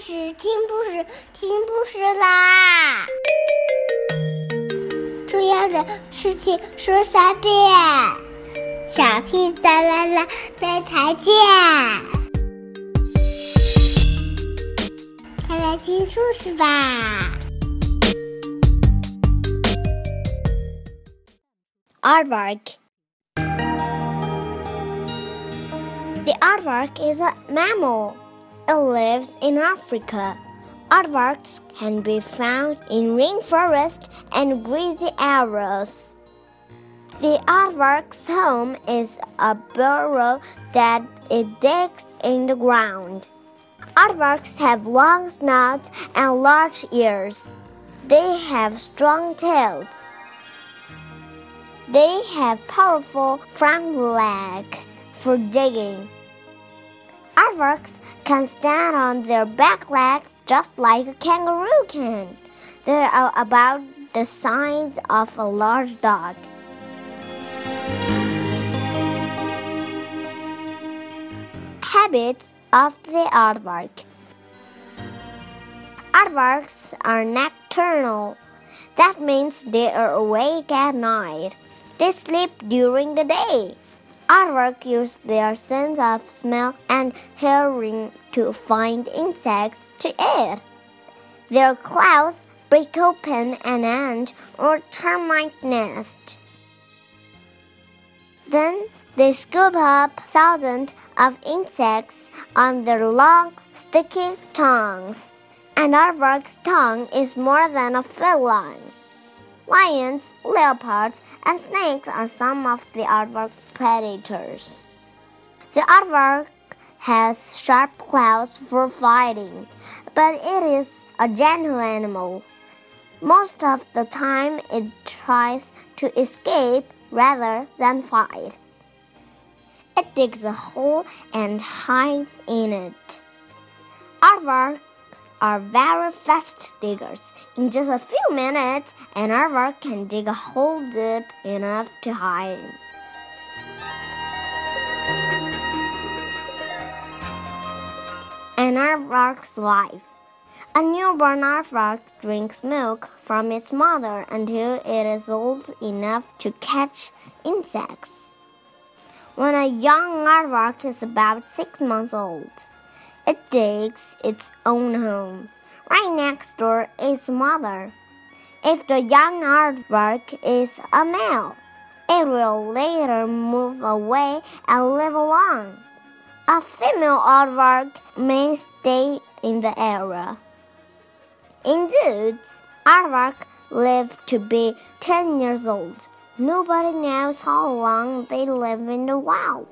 事，听故事，听故事啦！重要的事情说三遍，小屁哒啦啦，明天见！快来听故事吧 Artwork. The artwork is a mammal. It lives in Africa. Aardvarks can be found in rainforest and grassy areas. The aardvark's home is a burrow that it digs in the ground. Aardvarks have long snouts and large ears. They have strong tails. They have powerful front legs for digging. Aardvarks can stand on their back legs just like a kangaroo can. They are about the size of a large dog. Habits of the aardvark. Aardvarks are nocturnal. That means they are awake at night. They sleep during the day. Aardvark use their sense of smell and hearing to find insects to eat. Their claws break open an ant or termite nest. Then they scoop up thousands of insects on their long, sticky tongues. An aardvark's tongue is more than a feline. Lions, leopards, and snakes are some of the aardvark predators. The aardvark has sharp claws for fighting, but it is a gentle animal. Most of the time, it tries to escape rather than fight. It digs a hole and hides in it. Aardvark are very fast diggers. In just a few minutes, an aardvark can dig a hole deep enough to hide in. An aardvark's life. A newborn aardvark drinks milk from its mother until it is old enough to catch insects. When a young aardvark is about six months old, it digs its own home. Right next door is mother. If the young aardvark is a male, it will later move away and live alone. A female aardvark may stay in the area. In dudes, aardvark live to be 10 years old. Nobody knows how long they live in the wild.